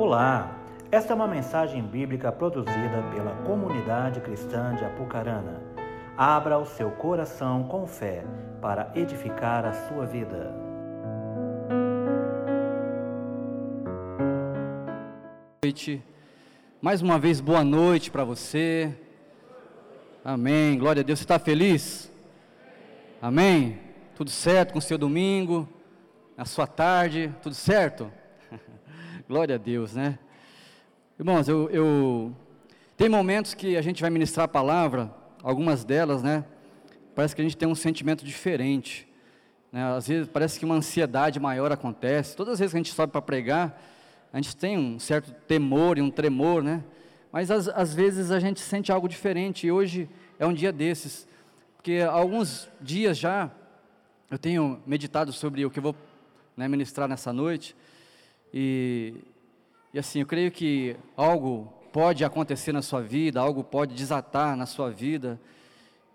Olá, esta é uma mensagem bíblica produzida pela comunidade cristã de Apucarana. Abra o seu coração com fé para edificar a sua vida. noite. Mais uma vez, boa noite para você. Amém. Glória a Deus. Você está feliz? Amém. Tudo certo com o seu domingo, a sua tarde, tudo certo? Glória a Deus, né? Irmãos, eu, eu, tem momentos que a gente vai ministrar a palavra, algumas delas, né? Parece que a gente tem um sentimento diferente. Né? Às vezes parece que uma ansiedade maior acontece. Todas as vezes que a gente sobe para pregar, a gente tem um certo temor e um tremor, né? Mas às, às vezes a gente sente algo diferente. E hoje é um dia desses, porque há alguns dias já eu tenho meditado sobre o que eu vou né, ministrar nessa noite. E, e assim, eu creio que algo pode acontecer na sua vida, algo pode desatar na sua vida.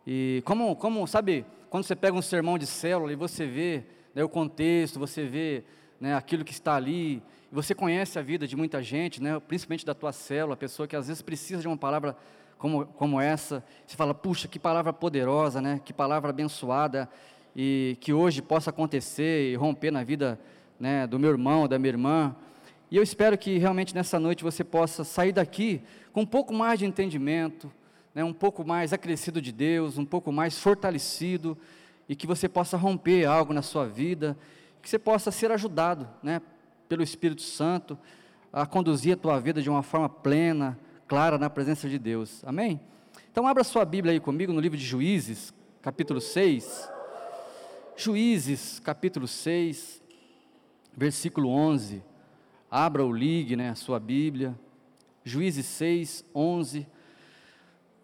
E como, como sabe, quando você pega um sermão de célula e você vê né, o contexto, você vê né, aquilo que está ali, você conhece a vida de muita gente, né, principalmente da tua célula, a pessoa que às vezes precisa de uma palavra como, como essa, você fala, puxa, que palavra poderosa, né, que palavra abençoada, e que hoje possa acontecer e romper na vida né, do meu irmão, da minha irmã. E eu espero que realmente nessa noite você possa sair daqui com um pouco mais de entendimento, né, um pouco mais acrescido de Deus, um pouco mais fortalecido, e que você possa romper algo na sua vida, que você possa ser ajudado né, pelo Espírito Santo a conduzir a tua vida de uma forma plena, clara na presença de Deus. Amém? Então abra sua Bíblia aí comigo no livro de Juízes, capítulo 6. Juízes, capítulo 6 versículo 11. Abra ou ligue né, a sua Bíblia. Juízes 6, 11.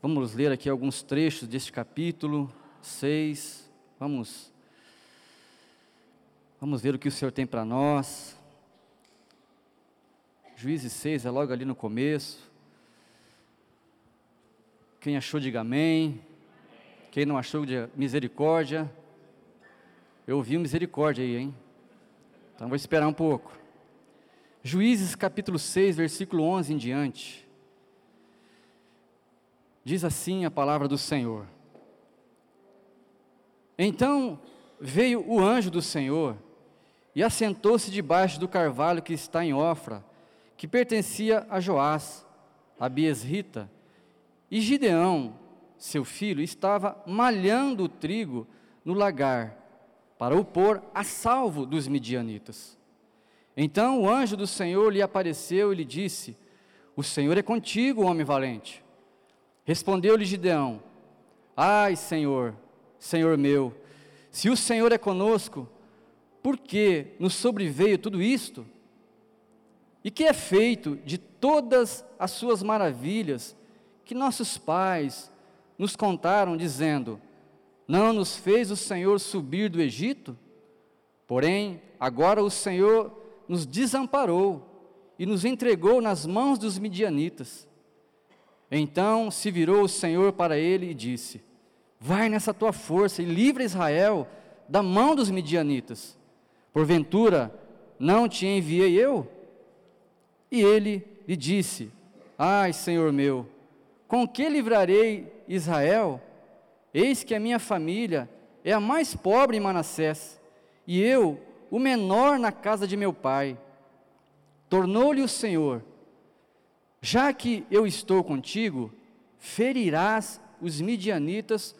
Vamos ler aqui alguns trechos deste capítulo 6. Vamos, vamos ver o que o Senhor tem para nós. Juízes 6 é logo ali no começo. Quem achou, diga amém. Quem não achou, diga misericórdia. Eu ouvi misericórdia aí, hein? Então vou esperar um pouco. Juízes capítulo 6, versículo 11 em diante. Diz assim a palavra do Senhor. Então veio o anjo do Senhor e assentou-se debaixo do carvalho que está em Ofra, que pertencia a Joás, a Biesrita, e Gideão, seu filho, estava malhando o trigo no lagar para o pôr a salvo dos midianitas. Então o anjo do Senhor lhe apareceu e lhe disse: O Senhor é contigo, homem valente. Respondeu-lhe Gideão: Ai, Senhor, Senhor meu, se o Senhor é conosco, por que nos sobreveio tudo isto? E que é feito de todas as suas maravilhas que nossos pais nos contaram, dizendo: não nos fez o Senhor subir do Egito? Porém, agora o Senhor nos desamparou e nos entregou nas mãos dos midianitas. Então se virou o Senhor para ele e disse: Vai nessa tua força e livra Israel da mão dos midianitas. Porventura, não te enviei eu? E ele lhe disse: Ai, Senhor meu, com que livrarei Israel? Eis que a minha família é a mais pobre em Manassés, e eu, o menor na casa de meu pai. Tornou-lhe o Senhor: Já que eu estou contigo, ferirás os midianitas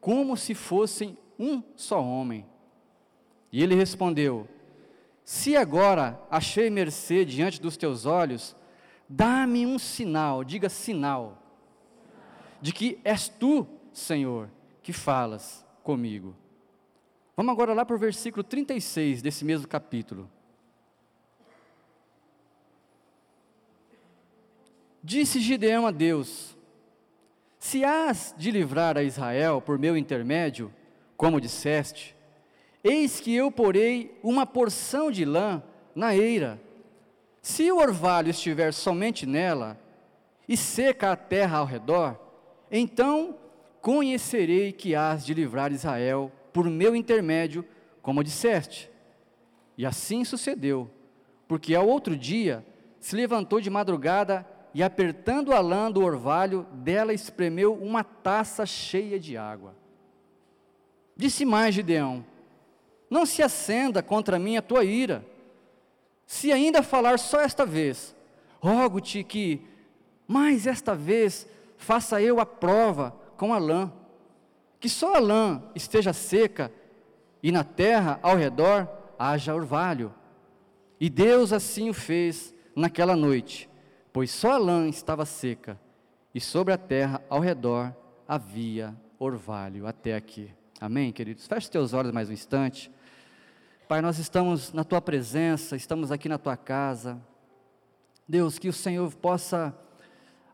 como se fossem um só homem. E ele respondeu: Se agora achei mercê diante dos teus olhos, dá-me um sinal, diga sinal, de que és tu Senhor, que falas comigo. Vamos agora lá para o versículo 36 desse mesmo capítulo. Disse Gideão a Deus: Se hás de livrar a Israel por meu intermédio, como disseste, eis que eu porei uma porção de lã na eira. Se o orvalho estiver somente nela, e seca a terra ao redor, então conhecerei que hás de livrar Israel por meu intermédio, como disseste. E assim sucedeu, porque ao outro dia se levantou de madrugada e, apertando a lã do orvalho, dela espremeu uma taça cheia de água. Disse mais Gideão: Não se acenda contra mim a tua ira. Se ainda falar só esta vez, rogo-te que, mais esta vez, faça eu a prova com a lã, que só a lã esteja seca e na terra ao redor haja orvalho. E Deus assim o fez naquela noite, pois só a lã estava seca e sobre a terra ao redor havia orvalho até aqui. Amém, queridos? Feche teus olhos mais um instante. Pai, nós estamos na tua presença, estamos aqui na tua casa. Deus, que o Senhor possa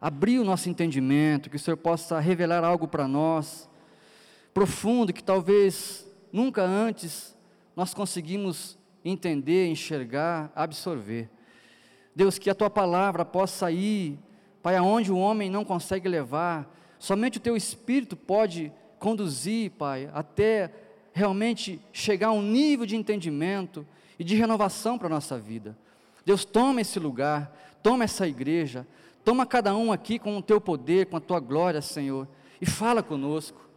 abrir o nosso entendimento, que o Senhor possa revelar algo para nós, profundo, que talvez nunca antes nós conseguimos entender, enxergar, absorver. Deus, que a tua palavra possa ir, Pai, aonde o homem não consegue levar, somente o teu Espírito pode conduzir, Pai, até realmente chegar a um nível de entendimento e de renovação para a nossa vida. Deus, toma esse lugar, toma essa igreja, toma cada um aqui com o teu poder, com a tua glória, Senhor, e fala conosco,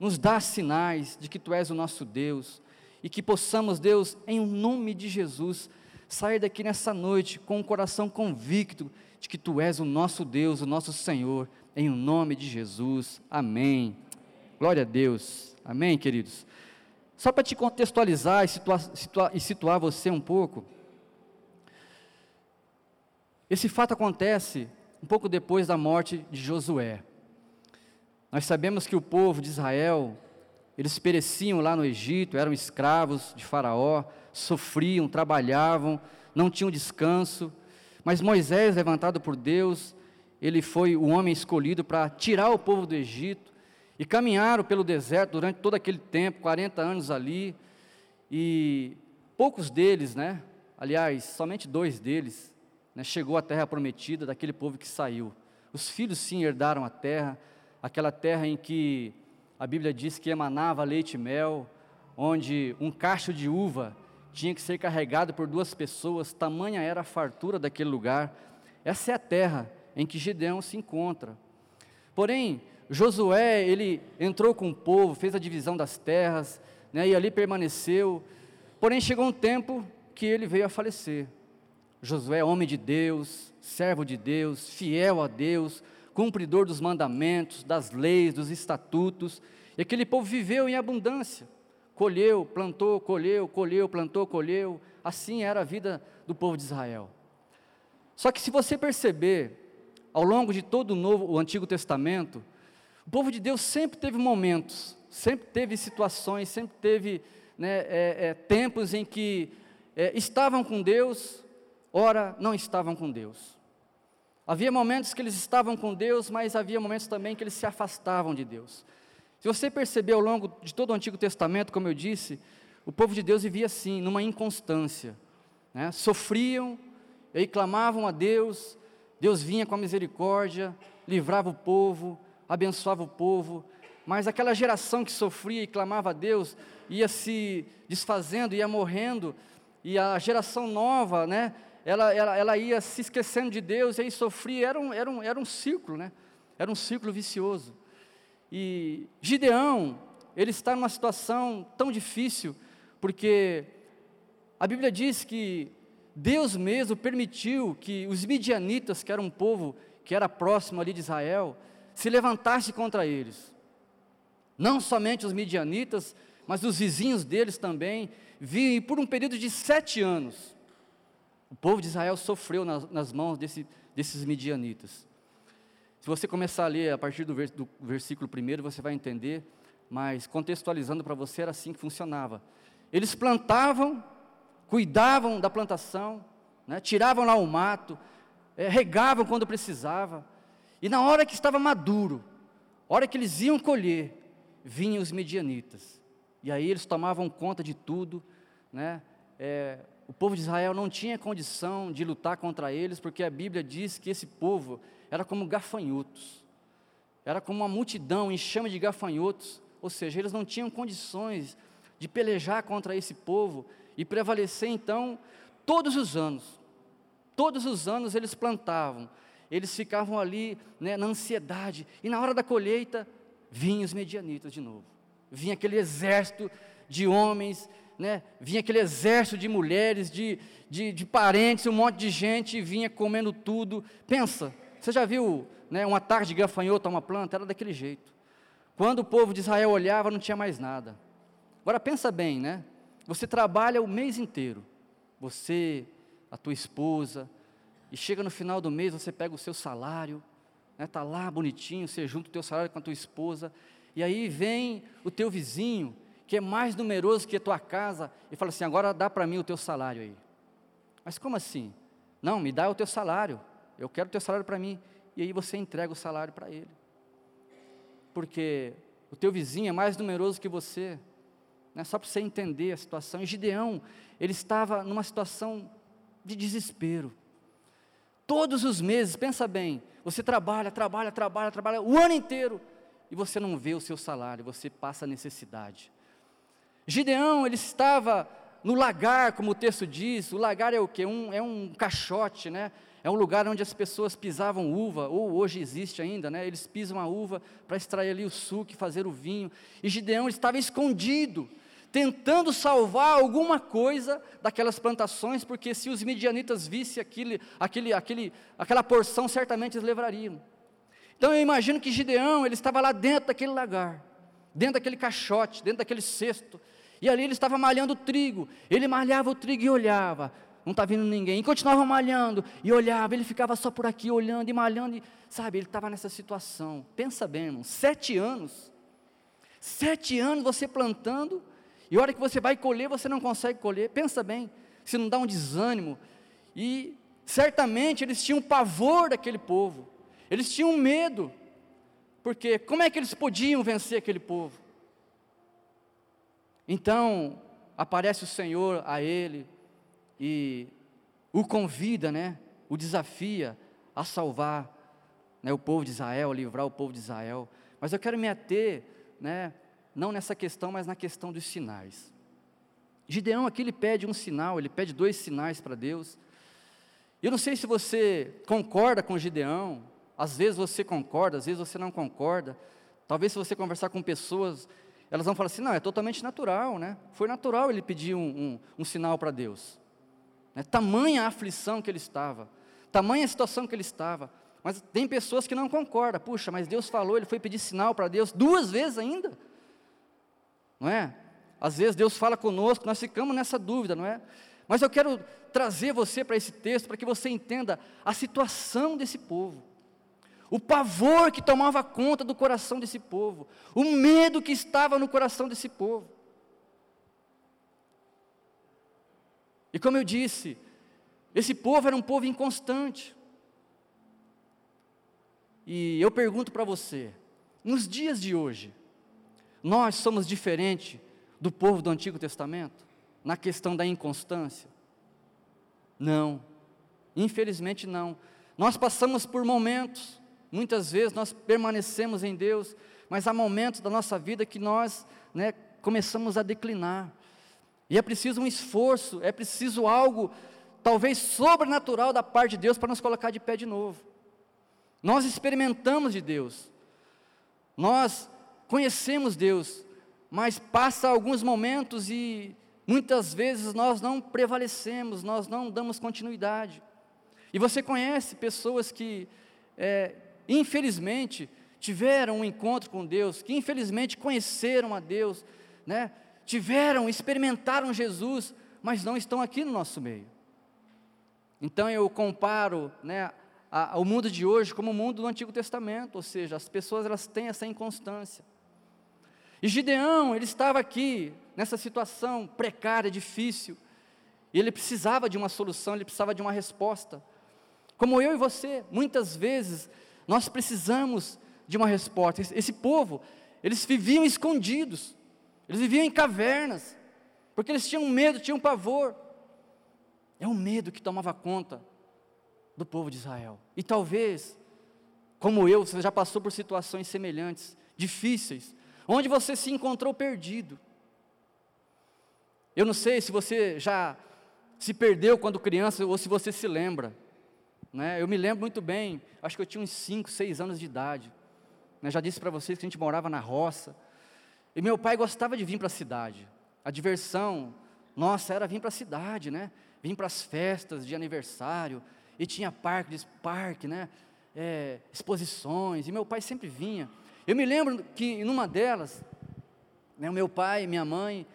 nos dá sinais de que tu és o nosso Deus, e que possamos, Deus, em nome de Jesus, sair daqui nessa noite com o coração convicto de que tu és o nosso Deus, o nosso Senhor, em nome de Jesus. Amém. Glória a Deus. Amém, queridos. Só para te contextualizar e situar, situar, e situar você um pouco, esse fato acontece um pouco depois da morte de Josué. Nós sabemos que o povo de Israel eles pereciam lá no Egito, eram escravos de Faraó, sofriam, trabalhavam, não tinham descanso. Mas Moisés, levantado por Deus, ele foi o homem escolhido para tirar o povo do Egito. E caminharam pelo deserto durante todo aquele tempo, 40 anos ali. E poucos deles, né? Aliás, somente dois deles, né, chegou à terra prometida daquele povo que saiu. Os filhos sim herdaram a terra, aquela terra em que a Bíblia diz que emanava leite e mel, onde um cacho de uva tinha que ser carregado por duas pessoas, tamanha era a fartura daquele lugar. Essa é a terra em que Gideão se encontra. Porém, Josué, ele entrou com o povo, fez a divisão das terras, né, e ali permaneceu. Porém, chegou um tempo que ele veio a falecer. Josué, homem de Deus, servo de Deus, fiel a Deus, cumpridor dos mandamentos, das leis, dos estatutos, e aquele povo viveu em abundância. Colheu, plantou, colheu, colheu, plantou, colheu. Assim era a vida do povo de Israel. Só que se você perceber, ao longo de todo o Novo, o Antigo Testamento, o povo de Deus sempre teve momentos, sempre teve situações, sempre teve né, é, é, tempos em que é, estavam com Deus, ora não estavam com Deus. Havia momentos que eles estavam com Deus, mas havia momentos também que eles se afastavam de Deus. Se você perceber ao longo de todo o Antigo Testamento, como eu disse, o povo de Deus vivia assim, numa inconstância. Né? Sofriam, e aí clamavam a Deus, Deus vinha com a misericórdia, livrava o povo, abençoava o povo, mas aquela geração que sofria e clamava a Deus ia se desfazendo, ia morrendo, e a geração nova, né, ela, ela, ela ia se esquecendo de Deus e aí sofria, era um, era, um, era um ciclo, né? Era um ciclo vicioso. E Gideão, ele está numa situação tão difícil, porque a Bíblia diz que Deus mesmo permitiu que os midianitas, que era um povo que era próximo ali de Israel, se levantasse contra eles. Não somente os midianitas, mas os vizinhos deles também, vinham por um período de sete anos. O povo de Israel sofreu nas, nas mãos desse, desses midianitas. Se você começar a ler a partir do, vers, do versículo primeiro, você vai entender, mas contextualizando para você, era assim que funcionava. Eles plantavam, cuidavam da plantação, né, tiravam lá o mato, é, regavam quando precisava, e na hora que estava maduro, hora que eles iam colher, vinham os medianitas, e aí eles tomavam conta de tudo, né, é, o povo de Israel não tinha condição de lutar contra eles, porque a Bíblia diz que esse povo era como gafanhotos, era como uma multidão em chama de gafanhotos, ou seja, eles não tinham condições de pelejar contra esse povo e prevalecer então todos os anos. Todos os anos eles plantavam, eles ficavam ali né, na ansiedade, e na hora da colheita, vinham os medianitas de novo, vinha aquele exército de homens, né, vinha aquele exército de mulheres, de, de, de parentes, um monte de gente, vinha comendo tudo. Pensa, você já viu né, ataque de gafanhoto a uma planta? Era daquele jeito. Quando o povo de Israel olhava, não tinha mais nada. Agora pensa bem, né? Você trabalha o mês inteiro, você, a tua esposa, e chega no final do mês, você pega o seu salário, né, tá lá bonitinho, você junta o teu salário com a tua esposa, e aí vem o teu vizinho, que é mais numeroso que a tua casa, e fala assim: agora dá para mim o teu salário aí. Mas como assim? Não, me dá o teu salário, eu quero o teu salário para mim. E aí você entrega o salário para ele. Porque o teu vizinho é mais numeroso que você, né? só para você entender a situação. E Gideão, ele estava numa situação de desespero. Todos os meses, pensa bem, você trabalha, trabalha, trabalha, trabalha o ano inteiro e você não vê o seu salário, você passa necessidade. Gideão, ele estava no lagar, como o texto diz, o lagar é o que? Um, é um caixote, né? É um lugar onde as pessoas pisavam uva, ou hoje existe ainda, né? Eles pisam a uva para extrair ali o suco e fazer o vinho. E Gideão estava escondido, tentando salvar alguma coisa daquelas plantações, porque se os midianitas vissem aquele, aquele, aquele, aquela porção, certamente eles levariam. Então eu imagino que Gideão, ele estava lá dentro daquele lagar, dentro daquele caixote, dentro daquele cesto, e ali ele estava malhando o trigo, ele malhava o trigo e olhava, não está vindo ninguém, e continuava malhando, e olhava, ele ficava só por aqui olhando e malhando, e, sabe, ele estava nessa situação, pensa bem irmão, sete anos, sete anos você plantando, e a hora que você vai colher, você não consegue colher. Pensa bem, se não dá um desânimo. E certamente eles tinham pavor daquele povo. Eles tinham medo. Porque como é que eles podiam vencer aquele povo? Então, aparece o Senhor a ele e o convida, né? O desafia a salvar né, o povo de Israel, livrar o povo de Israel. Mas eu quero me ater, né? não nessa questão, mas na questão dos sinais. Gideão aqui ele pede um sinal, ele pede dois sinais para Deus. Eu não sei se você concorda com Gideão, às vezes você concorda, às vezes você não concorda. Talvez se você conversar com pessoas, elas vão falar assim: não, é totalmente natural, né? Foi natural ele pedir um, um, um sinal para Deus. Né? Tamanha a aflição que ele estava, tamanha a situação que ele estava. Mas tem pessoas que não concordam. Puxa, mas Deus falou, ele foi pedir sinal para Deus duas vezes ainda não é? Às vezes Deus fala conosco, nós ficamos nessa dúvida, não é? Mas eu quero trazer você para esse texto para que você entenda a situação desse povo. O pavor que tomava conta do coração desse povo, o medo que estava no coração desse povo. E como eu disse, esse povo era um povo inconstante. E eu pergunto para você, nos dias de hoje, nós somos diferente do povo do Antigo Testamento na questão da inconstância? Não, infelizmente não. Nós passamos por momentos, muitas vezes nós permanecemos em Deus, mas há momentos da nossa vida que nós né, começamos a declinar. E é preciso um esforço, é preciso algo, talvez sobrenatural da parte de Deus para nos colocar de pé de novo. Nós experimentamos de Deus, nós conhecemos Deus, mas passa alguns momentos e muitas vezes nós não prevalecemos, nós não damos continuidade. E você conhece pessoas que, é, infelizmente, tiveram um encontro com Deus, que infelizmente conheceram a Deus, né? tiveram, experimentaram Jesus, mas não estão aqui no nosso meio. Então eu comparo né, a, o mundo de hoje como o mundo do Antigo Testamento, ou seja, as pessoas elas têm essa inconstância. E Gideão, ele estava aqui, nessa situação precária, difícil, e ele precisava de uma solução, ele precisava de uma resposta. Como eu e você, muitas vezes, nós precisamos de uma resposta. Esse povo, eles viviam escondidos, eles viviam em cavernas, porque eles tinham medo, tinham pavor. É o medo que tomava conta do povo de Israel. E talvez, como eu, você já passou por situações semelhantes, difíceis, onde você se encontrou perdido. Eu não sei se você já se perdeu quando criança ou se você se lembra. Né? Eu me lembro muito bem, acho que eu tinha uns 5, 6 anos de idade. Né? Já disse para vocês que a gente morava na roça. E meu pai gostava de vir para a cidade. A diversão, nossa, era vir para a cidade, né? Vir para as festas de aniversário. E tinha parque, parque, né? É, exposições. E meu pai sempre vinha. Eu me lembro que numa delas, né, meu pai, minha mãe,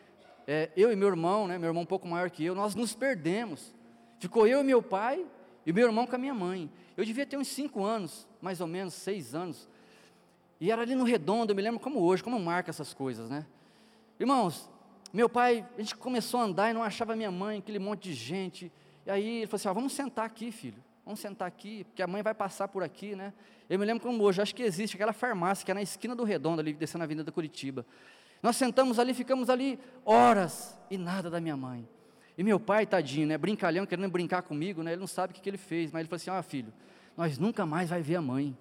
é, eu e meu irmão, né, meu irmão um pouco maior que eu, nós nos perdemos. Ficou eu e meu pai e meu irmão com a minha mãe. Eu devia ter uns cinco anos, mais ou menos, seis anos. E era ali no redondo, eu me lembro como hoje, como marca essas coisas, né? Irmãos, meu pai, a gente começou a andar e não achava minha mãe, aquele monte de gente. E aí ele falou assim: ah, vamos sentar aqui, filho. Vamos sentar aqui, porque a mãe vai passar por aqui, né? Eu me lembro como hoje, acho que existe aquela farmácia que é na esquina do Redondo, ali descendo a Avenida Curitiba. Nós sentamos ali, ficamos ali horas e nada da minha mãe. E meu pai, tadinho, né, brincalhão, querendo brincar comigo, né, ele não sabe o que, que ele fez, mas ele falou assim: Ah, filho, nós nunca mais vai ver a mãe.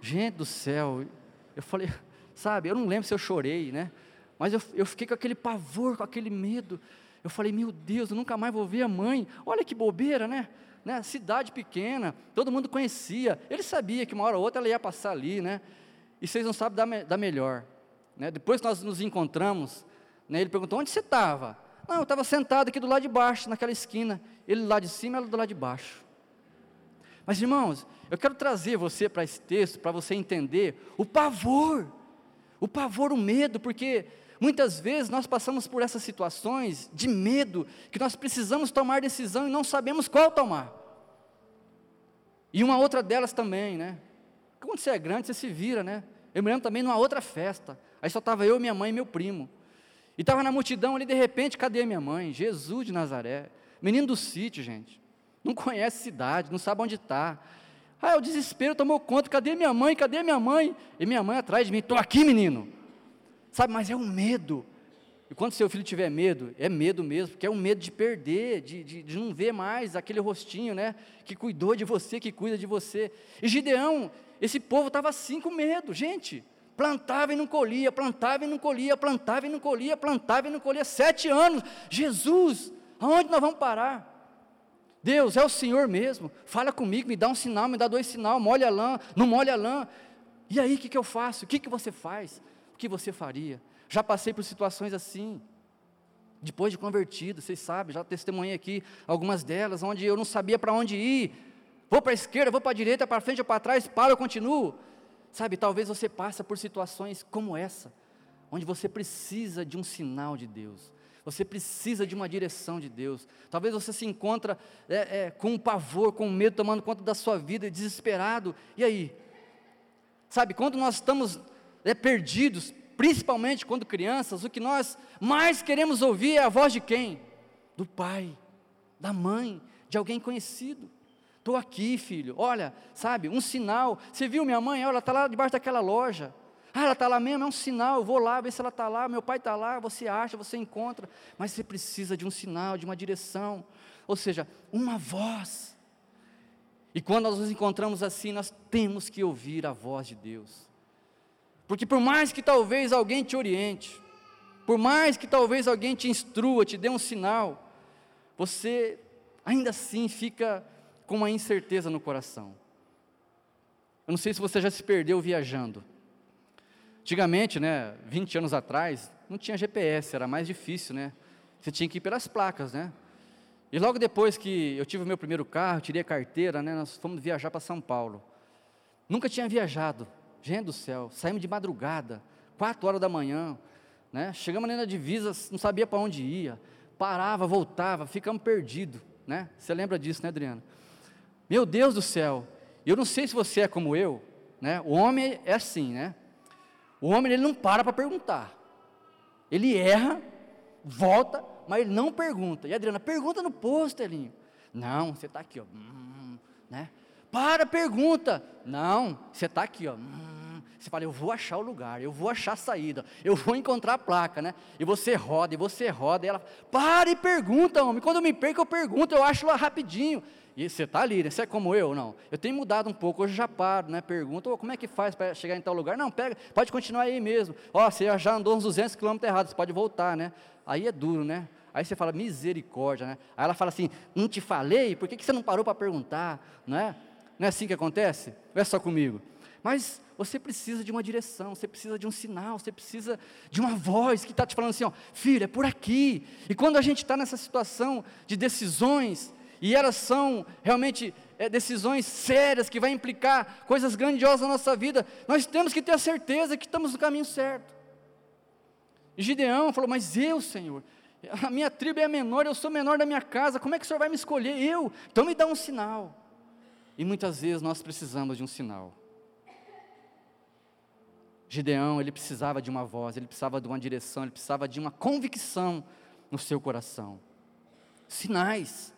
Gente do céu, eu falei, sabe, eu não lembro se eu chorei, né, mas eu, eu fiquei com aquele pavor, com aquele medo. Eu falei, meu Deus, eu nunca mais vou ver a mãe. Olha que bobeira, né? né? Cidade pequena, todo mundo conhecia. Ele sabia que uma hora ou outra ela ia passar ali, né? E vocês não sabem da, da melhor. Né? Depois que nós nos encontramos, né, ele perguntou: onde você estava? Não, eu estava sentado aqui do lado de baixo, naquela esquina. Ele lá de cima, ela do lado de baixo. Mas irmãos, eu quero trazer você para esse texto, para você entender o pavor, o pavor, o medo, porque muitas vezes nós passamos por essas situações de medo, que nós precisamos tomar decisão e não sabemos qual tomar. E uma outra delas também, né? Quando você é grande, você se vira, né? Eu me lembro também numa outra festa, aí só estava eu, minha mãe e meu primo. E estava na multidão ali, de repente, cadê minha mãe? Jesus de Nazaré. Menino do sítio, gente. Não conhece cidade, não sabe onde está. Ah, o desespero tomou conta. Cadê minha mãe? Cadê minha mãe? E minha mãe atrás de mim. Estou aqui, menino. Sabe, mas é um medo. E quando seu filho tiver medo, é medo mesmo, porque é um medo de perder, de, de, de não ver mais aquele rostinho, né? Que cuidou de você, que cuida de você. E Gideão, esse povo estava assim com medo, gente. Plantava e não colhia, plantava e não colhia, plantava e não colhia, plantava e não colhia. Sete anos. Jesus, aonde nós vamos parar? Deus, é o Senhor mesmo. Fala comigo, me dá um sinal, me dá dois sinal, molha a lã, não molha a lã. E aí, o que, que eu faço? O que, que você faz? O que você faria? Já passei por situações assim. Depois de convertido, vocês sabem, já testemunhei aqui algumas delas, onde eu não sabia para onde ir. Vou para a esquerda, vou para a direita, para frente ou para trás, paro, eu continuo. Sabe, talvez você passe por situações como essa, onde você precisa de um sinal de Deus, você precisa de uma direção de Deus. Talvez você se encontra é, é, com um pavor, com medo tomando conta da sua vida, desesperado. E aí? Sabe, quando nós estamos é, perdidos, principalmente quando crianças, o que nós mais queremos ouvir é a voz de quem? Do pai, da mãe, de alguém conhecido. Estou aqui, filho. Olha, sabe, um sinal. Você viu minha mãe? Ela está lá debaixo daquela loja. Ah, ela está lá mesmo, é um sinal. Eu vou lá ver se ela está lá. Meu pai está lá. Você acha, você encontra. Mas você precisa de um sinal, de uma direção. Ou seja, uma voz. E quando nós nos encontramos assim, nós temos que ouvir a voz de Deus. Porque por mais que talvez alguém te oriente, por mais que talvez alguém te instrua, te dê um sinal, você ainda assim fica com uma incerteza no coração. Eu não sei se você já se perdeu viajando. Antigamente, né, 20 anos atrás, não tinha GPS, era mais difícil, né? Você tinha que ir pelas placas, né? E logo depois que eu tive o meu primeiro carro, tirei a carteira, né, nós fomos viajar para São Paulo. Nunca tinha viajado. Gente do céu, saímos de madrugada, 4 horas da manhã, né? Chegamos ali na divisa, não sabia para onde ia. Parava, voltava, ficamos perdidos, né? Você lembra disso, né, Adriana? Meu Deus do céu, eu não sei se você é como eu, né? O homem é assim, né? O homem ele não para para perguntar. Ele erra, volta, mas ele não pergunta. E Adriana, pergunta no posto, Elinho. Não, você está aqui, ó. Hum, né? Para, pergunta. Não, você está aqui, ó. Hum, você fala, eu vou achar o lugar, eu vou achar a saída, eu vou encontrar a placa, né? E você roda, e você roda, e ela, para e pergunta, homem. Quando eu me perco, eu pergunto, eu acho lá rapidinho. E você está ali, né? Você é como eu? Não. Eu tenho mudado um pouco, hoje já paro, né? Pergunto, oh, como é que faz para chegar em tal lugar? Não, pega, pode continuar aí mesmo. Ó, oh, você já andou uns 200 quilômetros errados, você pode voltar, né? Aí é duro, né? Aí você fala, misericórdia, né? Aí ela fala assim, não te falei, por que, que você não parou para perguntar? Não é? Não é assim que acontece? Não é só comigo. Mas você precisa de uma direção, você precisa de um sinal, você precisa de uma voz que está te falando assim, ó, filho, é por aqui. E quando a gente está nessa situação de decisões, e elas são realmente é, decisões sérias que vai implicar coisas grandiosas na nossa vida, nós temos que ter a certeza que estamos no caminho certo. Gideão falou: Mas eu, Senhor, a minha tribo é menor, eu sou menor da minha casa, como é que o Senhor vai me escolher? Eu, então me dá um sinal. E muitas vezes nós precisamos de um sinal. Gideão, ele precisava de uma voz, ele precisava de uma direção, ele precisava de uma convicção no seu coração. Sinais.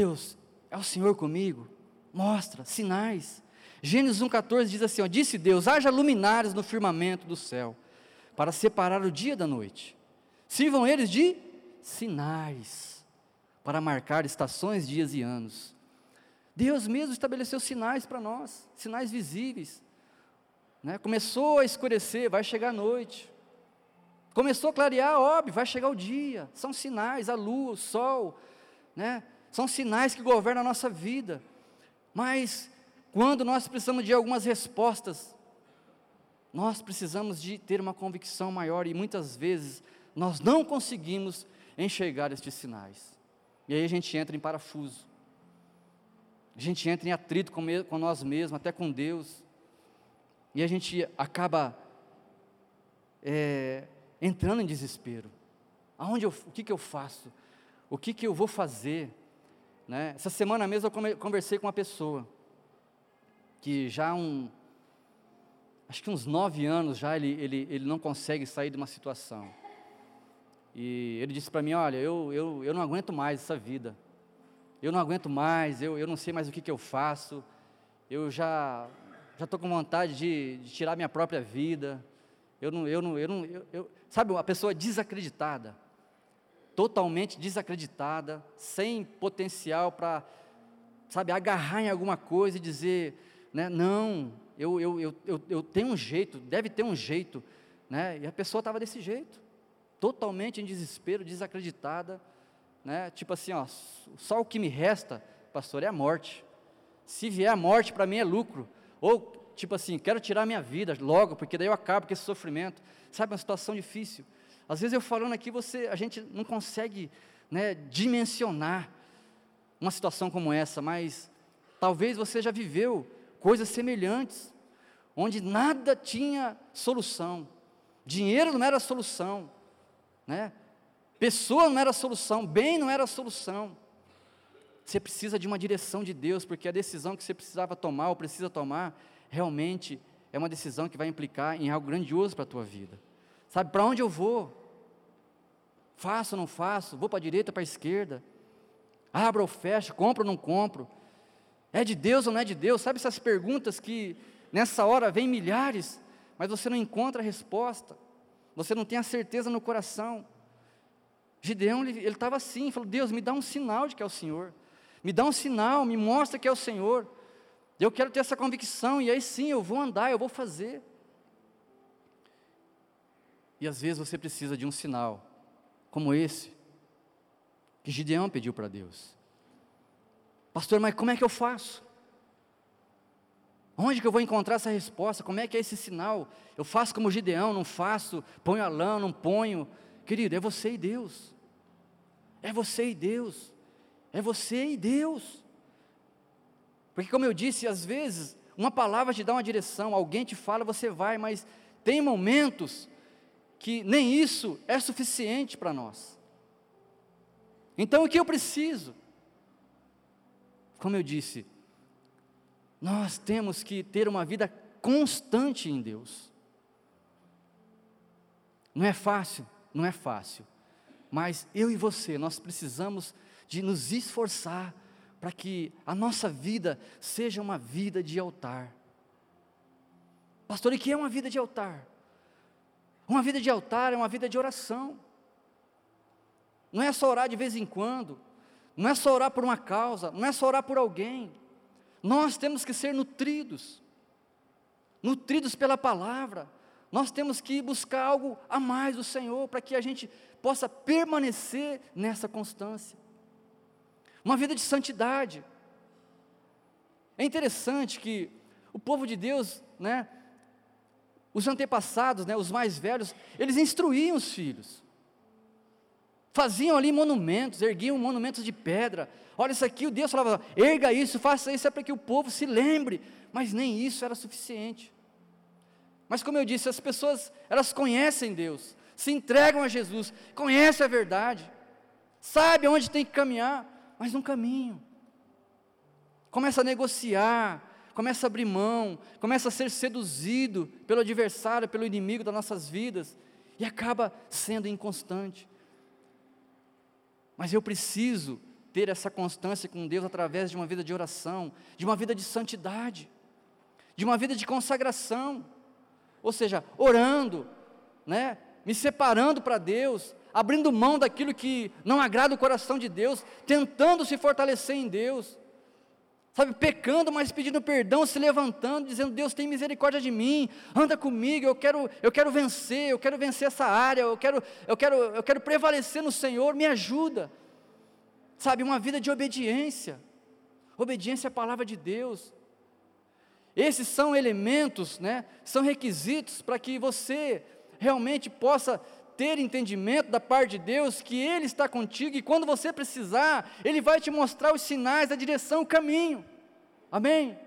Deus, é o Senhor comigo? Mostra, sinais. Gênesis 1,14 diz assim: ó, Disse Deus: haja luminares no firmamento do céu, para separar o dia da noite. Sirvam eles de sinais, para marcar estações, dias e anos. Deus mesmo estabeleceu sinais para nós, sinais visíveis. Né? Começou a escurecer, vai chegar a noite. Começou a clarear, óbvio, vai chegar o dia. São sinais, a lua, o sol, né? São sinais que governam a nossa vida. Mas quando nós precisamos de algumas respostas, nós precisamos de ter uma convicção maior e muitas vezes nós não conseguimos enxergar estes sinais. E aí a gente entra em parafuso. A gente entra em atrito com, com nós mesmos, até com Deus. E a gente acaba é, entrando em desespero. Aonde eu, o que, que eu faço? O que, que eu vou fazer? Né? Essa semana mesmo eu conversei com uma pessoa que já um, acho que uns nove anos já ele, ele, ele não consegue sair de uma situação. E ele disse para mim, olha, eu, eu, eu não aguento mais essa vida. Eu não aguento mais, eu, eu não sei mais o que, que eu faço. Eu já já estou com vontade de, de, tirar minha própria vida. Eu não, eu não, eu não, eu, eu, sabe, uma pessoa desacreditada, totalmente desacreditada, sem potencial para, sabe, agarrar em alguma coisa e dizer, né, não, eu, eu, eu, eu, eu tenho um jeito, deve ter um jeito, né? E a pessoa estava desse jeito, totalmente em desespero, desacreditada, né? Tipo assim, ó, só o que me resta, pastor, é a morte. Se vier a morte, para mim é lucro. Ou, tipo assim, quero tirar minha vida logo, porque daí eu acabo com esse sofrimento. Sabe, uma situação difícil. Às vezes eu falando aqui, você, a gente não consegue né, dimensionar uma situação como essa, mas talvez você já viveu coisas semelhantes, onde nada tinha solução. Dinheiro não era solução, né? Pessoa não era solução, bem não era solução. Você precisa de uma direção de Deus, porque a decisão que você precisava tomar ou precisa tomar, realmente é uma decisão que vai implicar em algo grandioso para a tua vida. Sabe, para onde eu vou? Faço ou não faço? Vou para a direita ou para a esquerda? Abro ou fecho? Compro ou não compro? É de Deus ou não é de Deus? Sabe essas perguntas que nessa hora vem milhares, mas você não encontra a resposta, você não tem a certeza no coração. Gideão, ele estava assim, falou: Deus, me dá um sinal de que é o Senhor. Me dá um sinal, me mostra que é o Senhor. Eu quero ter essa convicção, e aí sim eu vou andar, eu vou fazer. E às vezes você precisa de um sinal, como esse, que Gideão pediu para Deus. Pastor, mas como é que eu faço? Onde que eu vou encontrar essa resposta? Como é que é esse sinal? Eu faço como Gideão, não faço, ponho a lã, não ponho. Querido, é você e Deus. É você e Deus. É você e Deus. Porque, como eu disse, às vezes, uma palavra te dá uma direção, alguém te fala, você vai, mas tem momentos que nem isso é suficiente para nós. Então, o que eu preciso? Como eu disse, nós temos que ter uma vida constante em Deus. Não é fácil, não é fácil. Mas eu e você, nós precisamos de nos esforçar para que a nossa vida seja uma vida de altar. Pastor, e que é uma vida de altar? Uma vida de altar é uma vida de oração. Não é só orar de vez em quando, não é só orar por uma causa, não é só orar por alguém. Nós temos que ser nutridos, nutridos pela palavra. Nós temos que buscar algo a mais do Senhor para que a gente possa permanecer nessa constância. Uma vida de santidade. É interessante que o povo de Deus, né, os antepassados, né, os mais velhos, eles instruíam os filhos. Faziam ali monumentos, erguiam monumentos de pedra. Olha isso aqui, o Deus falava: erga isso, faça isso, é para que o povo se lembre. Mas nem isso era suficiente. Mas como eu disse, as pessoas, elas conhecem Deus, se entregam a Jesus, conhecem a verdade, sabem onde tem que caminhar, mas não caminham. Começa a negociar, começa a abrir mão, começa a ser seduzido pelo adversário, pelo inimigo das nossas vidas, e acaba sendo inconstante. Mas eu preciso ter essa constância com Deus através de uma vida de oração, de uma vida de santidade, de uma vida de consagração, ou seja, orando, né, me separando para Deus, abrindo mão daquilo que não agrada o coração de Deus, tentando se fortalecer em Deus, sabe, pecando, mas pedindo perdão, se levantando, dizendo: Deus tem misericórdia de mim, anda comigo, eu quero, eu quero vencer, eu quero vencer essa área, eu quero, eu quero, eu quero prevalecer no Senhor, me ajuda, sabe, uma vida de obediência, obediência à palavra de Deus. Esses são elementos, né, são requisitos para que você realmente possa ter entendimento da parte de Deus que Ele está contigo e quando você precisar, Ele vai te mostrar os sinais, a direção, o caminho. Amém?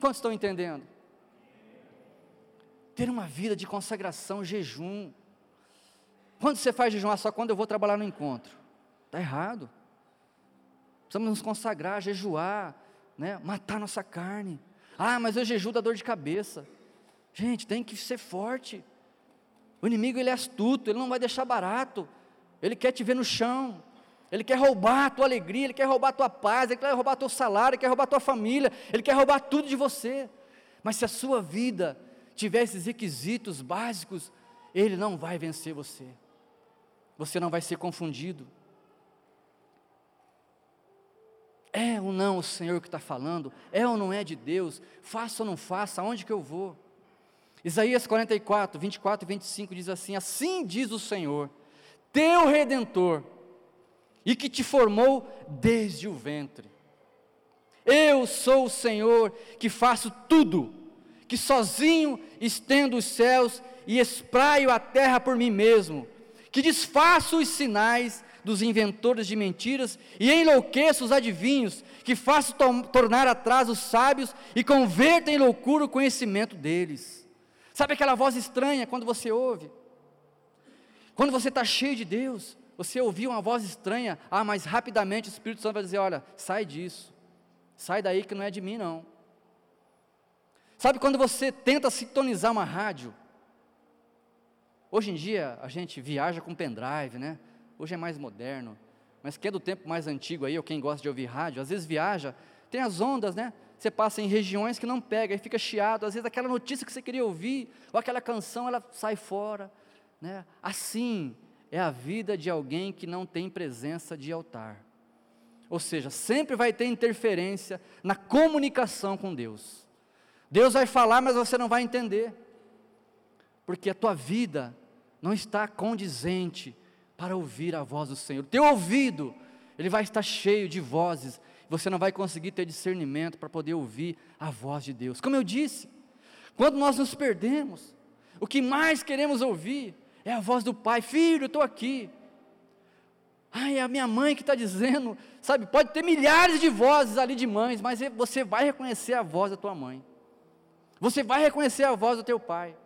Quantos estão entendendo? Ter uma vida de consagração, jejum. Quando você faz jejum? Ah, só quando eu vou trabalhar no encontro. Está errado. Precisamos nos consagrar, jejuar, né? matar nossa carne. Ah, mas eu jejuo da dor de cabeça. Gente, tem que ser forte. O inimigo ele é astuto, ele não vai deixar barato. Ele quer te ver no chão. Ele quer roubar a tua alegria, ele quer roubar a tua paz, ele quer roubar teu salário, ele quer roubar a tua família, ele quer roubar tudo de você. Mas se a sua vida tiver esses requisitos básicos, ele não vai vencer você. Você não vai ser confundido. É ou não o Senhor que está falando? É ou não é de Deus? Faça ou não faça? Aonde que eu vou? Isaías 44, 24 e 25 diz assim: Assim diz o Senhor, teu redentor, e que te formou desde o ventre. Eu sou o Senhor que faço tudo, que sozinho estendo os céus e espraio a terra por mim mesmo, que desfaço os sinais dos inventores de mentiras e enlouqueço os adivinhos, que faço to tornar atrás os sábios e converto em loucura o conhecimento deles. Sabe aquela voz estranha quando você ouve? Quando você está cheio de Deus, você ouviu uma voz estranha, ah, mas rapidamente o Espírito Santo vai dizer: olha, sai disso, sai daí que não é de mim não. Sabe quando você tenta sintonizar uma rádio? Hoje em dia a gente viaja com pendrive, né? Hoje é mais moderno. Mas quem é do tempo mais antigo aí, ou quem gosta de ouvir rádio, às vezes viaja, tem as ondas, né? Você passa em regiões que não pega, e fica chiado, às vezes aquela notícia que você queria ouvir, ou aquela canção, ela sai fora. Né? Assim é a vida de alguém que não tem presença de altar. Ou seja, sempre vai ter interferência na comunicação com Deus. Deus vai falar, mas você não vai entender. Porque a tua vida não está condizente para ouvir a voz do Senhor. Teu ouvido, ele vai estar cheio de vozes você não vai conseguir ter discernimento para poder ouvir a voz de Deus. Como eu disse, quando nós nos perdemos, o que mais queremos ouvir é a voz do Pai: Filho, estou aqui. Ai, é a minha mãe que está dizendo, sabe? Pode ter milhares de vozes ali de mães, mas você vai reconhecer a voz da tua mãe. Você vai reconhecer a voz do teu pai.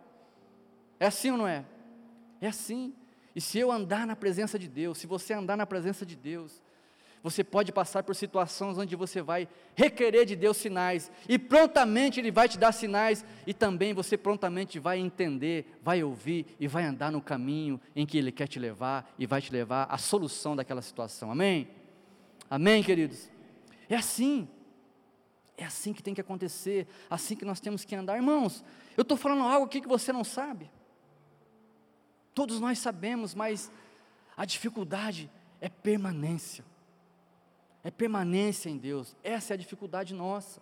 É assim ou não é? É assim. E se eu andar na presença de Deus, se você andar na presença de Deus, você pode passar por situações onde você vai requerer de Deus sinais, e prontamente Ele vai te dar sinais, e também você prontamente vai entender, vai ouvir e vai andar no caminho em que Ele quer te levar e vai te levar à solução daquela situação. Amém? Amém, queridos? É assim. É assim que tem que acontecer, assim que nós temos que andar. Irmãos, eu estou falando algo aqui que você não sabe. Todos nós sabemos, mas a dificuldade é permanência é permanência em Deus. Essa é a dificuldade nossa.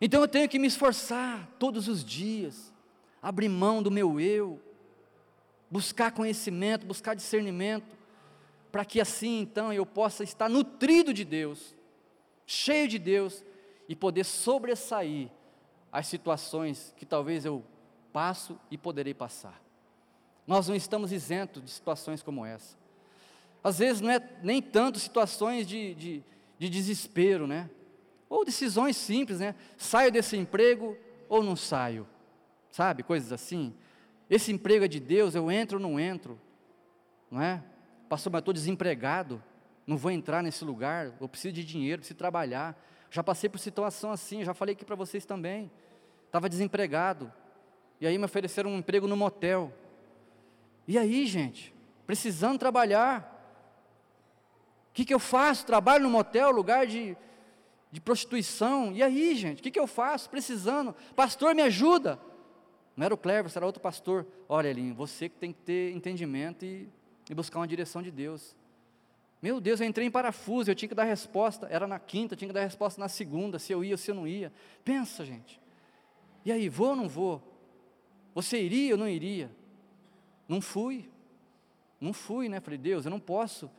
Então eu tenho que me esforçar todos os dias, abrir mão do meu eu, buscar conhecimento, buscar discernimento, para que assim então eu possa estar nutrido de Deus, cheio de Deus e poder sobressair as situações que talvez eu passo e poderei passar. Nós não estamos isentos de situações como essa. Às vezes não é nem tanto situações de, de, de desespero, né? Ou decisões simples, né? Saio desse emprego ou não saio? Sabe, coisas assim. Esse emprego é de Deus, eu entro ou não entro? Não é? Pastor, mas estou desempregado, não vou entrar nesse lugar, eu preciso de dinheiro, preciso trabalhar. Já passei por situação assim, já falei aqui para vocês também. Estava desempregado, e aí me ofereceram um emprego no motel. E aí, gente, precisando trabalhar. O que, que eu faço? Trabalho no motel, lugar de, de prostituição. E aí, gente, o que, que eu faço? Precisando. Pastor, me ajuda. Não era o Clever, era outro pastor. Olha, Elinho, você que tem que ter entendimento e, e buscar uma direção de Deus. Meu Deus, eu entrei em parafuso, eu tinha que dar resposta. Era na quinta, eu tinha que dar resposta na segunda, se eu ia ou se eu não ia. Pensa, gente. E aí, vou ou não vou? Você iria ou não iria? Não fui. Não fui, né? Falei, Deus, eu não posso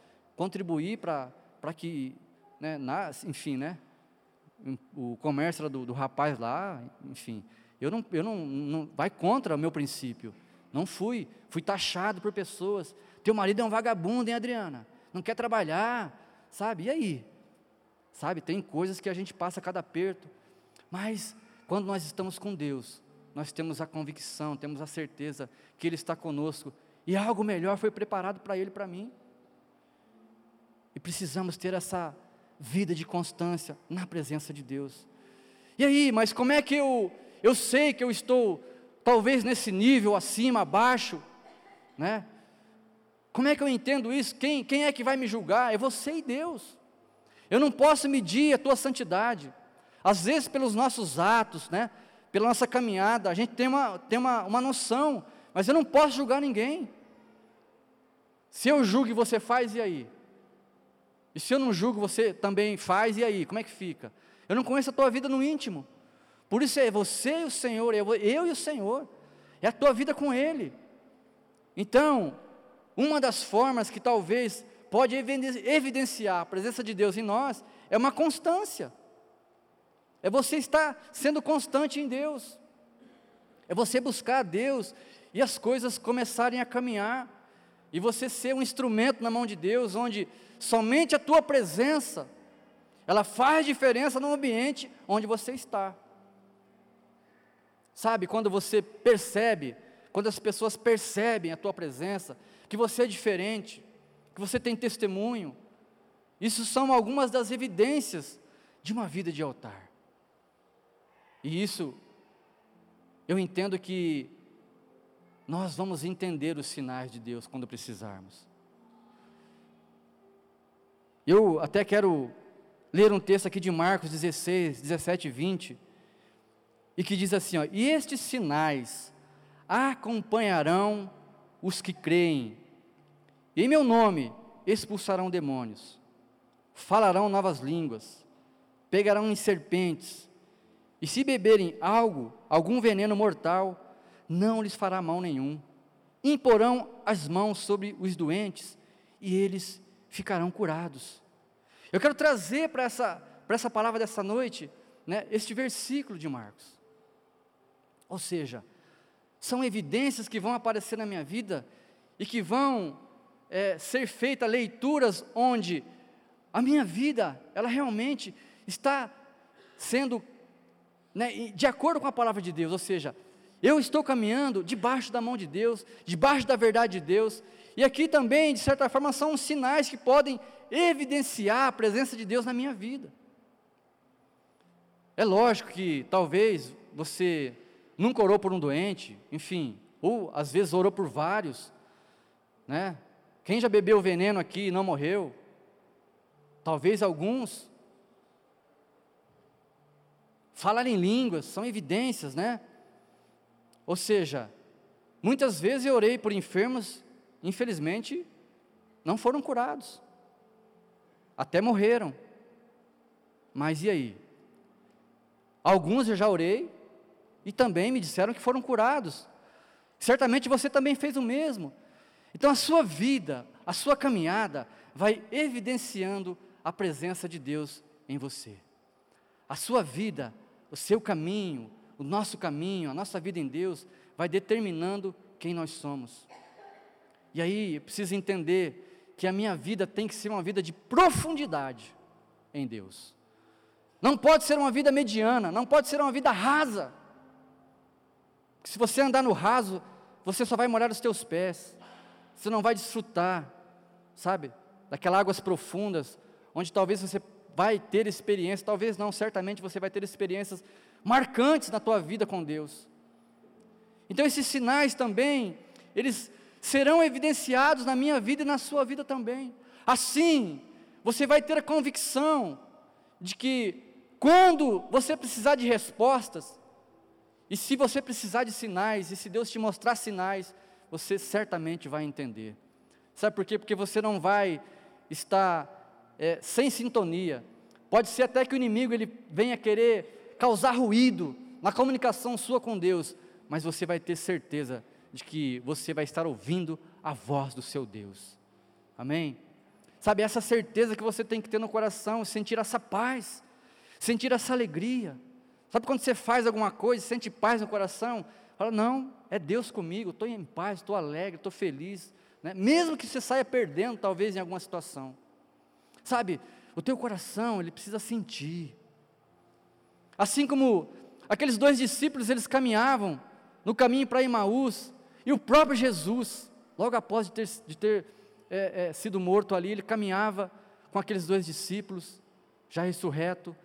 contribuir para que, né, na, enfim, né? O comércio do, do rapaz lá, enfim. Eu não, eu não, não, vai contra o meu princípio. Não fui, fui taxado por pessoas. Teu marido é um vagabundo, hein, Adriana? Não quer trabalhar, sabe? E aí? Sabe, tem coisas que a gente passa a cada aperto. Mas quando nós estamos com Deus, nós temos a convicção, temos a certeza que Ele está conosco e algo melhor foi preparado para Ele para mim. E precisamos ter essa vida de constância na presença de Deus. E aí, mas como é que eu, eu sei que eu estou talvez nesse nível acima, abaixo, né? Como é que eu entendo isso? Quem, quem é que vai me julgar? É você e Deus. Eu não posso medir a tua santidade. Às vezes, pelos nossos atos, né, pela nossa caminhada, a gente tem uma, tem uma, uma noção, mas eu não posso julgar ninguém. Se eu julgo e você faz, e aí? E se eu não julgo, você também faz, e aí? Como é que fica? Eu não conheço a tua vida no íntimo. Por isso é você e o Senhor, eu, eu e o Senhor. É a tua vida com Ele. Então, uma das formas que talvez pode evidenciar a presença de Deus em nós é uma constância. É você estar sendo constante em Deus. É você buscar a Deus e as coisas começarem a caminhar. E você ser um instrumento na mão de Deus, onde somente a tua presença, ela faz diferença no ambiente onde você está. Sabe, quando você percebe, quando as pessoas percebem a tua presença, que você é diferente, que você tem testemunho, isso são algumas das evidências de uma vida de altar. E isso, eu entendo que nós vamos entender os sinais de Deus quando precisarmos. Eu até quero ler um texto aqui de Marcos 16, 17 e 20, e que diz assim: ó, E estes sinais acompanharão os que creem, em meu nome expulsarão demônios, falarão novas línguas, pegarão em serpentes, e se beberem algo, algum veneno mortal, não lhes fará mal nenhum. Imporão as mãos sobre os doentes e eles ficarão curados. Eu quero trazer para essa, essa palavra dessa noite, né, este versículo de Marcos. Ou seja, são evidências que vão aparecer na minha vida e que vão é, ser feitas leituras onde a minha vida, ela realmente está sendo né, de acordo com a palavra de Deus, ou seja, eu estou caminhando debaixo da mão de Deus, debaixo da verdade de Deus, e aqui também, de certa forma, são sinais que podem evidenciar a presença de Deus na minha vida. É lógico que talvez você nunca orou por um doente, enfim, ou às vezes orou por vários, né? Quem já bebeu veneno aqui e não morreu? Talvez alguns Falar em línguas são evidências, né? Ou seja, muitas vezes eu orei por enfermos, infelizmente, não foram curados, até morreram. Mas e aí? Alguns eu já orei e também me disseram que foram curados. Certamente você também fez o mesmo. Então a sua vida, a sua caminhada, vai evidenciando a presença de Deus em você. A sua vida, o seu caminho, o nosso caminho, a nossa vida em Deus, vai determinando quem nós somos. E aí, eu preciso entender que a minha vida tem que ser uma vida de profundidade em Deus. Não pode ser uma vida mediana, não pode ser uma vida rasa. Se você andar no raso, você só vai molhar os teus pés. Você não vai desfrutar, sabe? Daquelas águas profundas, onde talvez você vai ter experiências, talvez não, certamente você vai ter experiências marcantes na tua vida com Deus. Então esses sinais também, eles serão evidenciados na minha vida e na sua vida também. Assim, você vai ter a convicção de que quando você precisar de respostas, e se você precisar de sinais, e se Deus te mostrar sinais, você certamente vai entender. Sabe por quê? Porque você não vai estar é, sem sintonia. Pode ser até que o inimigo ele venha querer causar ruído na comunicação sua com Deus, mas você vai ter certeza de que você vai estar ouvindo a voz do seu Deus. Amém? Sabe, essa certeza que você tem que ter no coração, sentir essa paz, sentir essa alegria. Sabe quando você faz alguma coisa, sente paz no coração? Fala, não, é Deus comigo, estou em paz, estou alegre, estou feliz. Né? Mesmo que você saia perdendo, talvez, em alguma situação. Sabe, o teu coração, ele precisa sentir. Assim como aqueles dois discípulos, eles caminhavam no caminho para Emaús, e o próprio Jesus, logo após de ter, de ter é, é, sido morto ali, ele caminhava com aqueles dois discípulos, já ressurreto,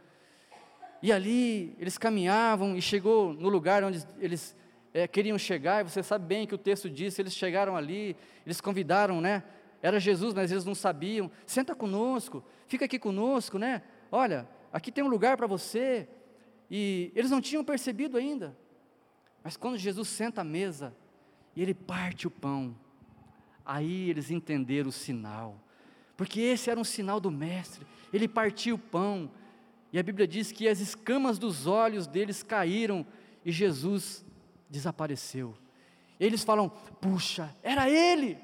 e ali eles caminhavam e chegou no lugar onde eles é, queriam chegar, e você sabe bem que o texto diz, eles chegaram ali, eles convidaram, né? Era Jesus, mas eles não sabiam. Senta conosco, fica aqui conosco, né? Olha, aqui tem um lugar para você. E eles não tinham percebido ainda. Mas quando Jesus senta à mesa e ele parte o pão, aí eles entenderam o sinal. Porque esse era um sinal do mestre. Ele partiu o pão e a Bíblia diz que as escamas dos olhos deles caíram e Jesus desapareceu. Eles falam: puxa, era ele,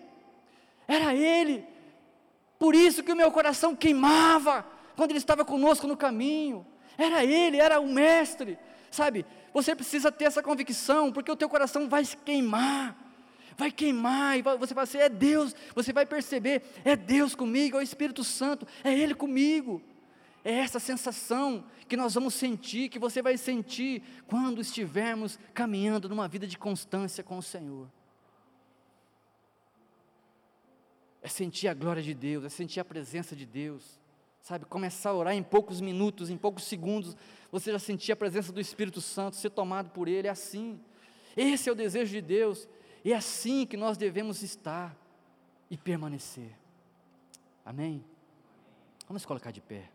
era ele. Por isso que o meu coração queimava quando ele estava conosco no caminho. Era ele, era o mestre. Sabe, você precisa ter essa convicção, porque o teu coração vai se queimar. Vai queimar, e você vai ser, é Deus, você vai perceber, é Deus comigo, é o Espírito Santo, é Ele comigo. É essa sensação que nós vamos sentir, que você vai sentir quando estivermos caminhando numa vida de constância com o Senhor. É sentir a glória de Deus, é sentir a presença de Deus. Sabe, começar a orar em poucos minutos, em poucos segundos, você já sentir a presença do Espírito Santo, ser tomado por Ele, é assim. Esse é o desejo de Deus, e é assim que nós devemos estar e permanecer. Amém? Vamos colocar de pé.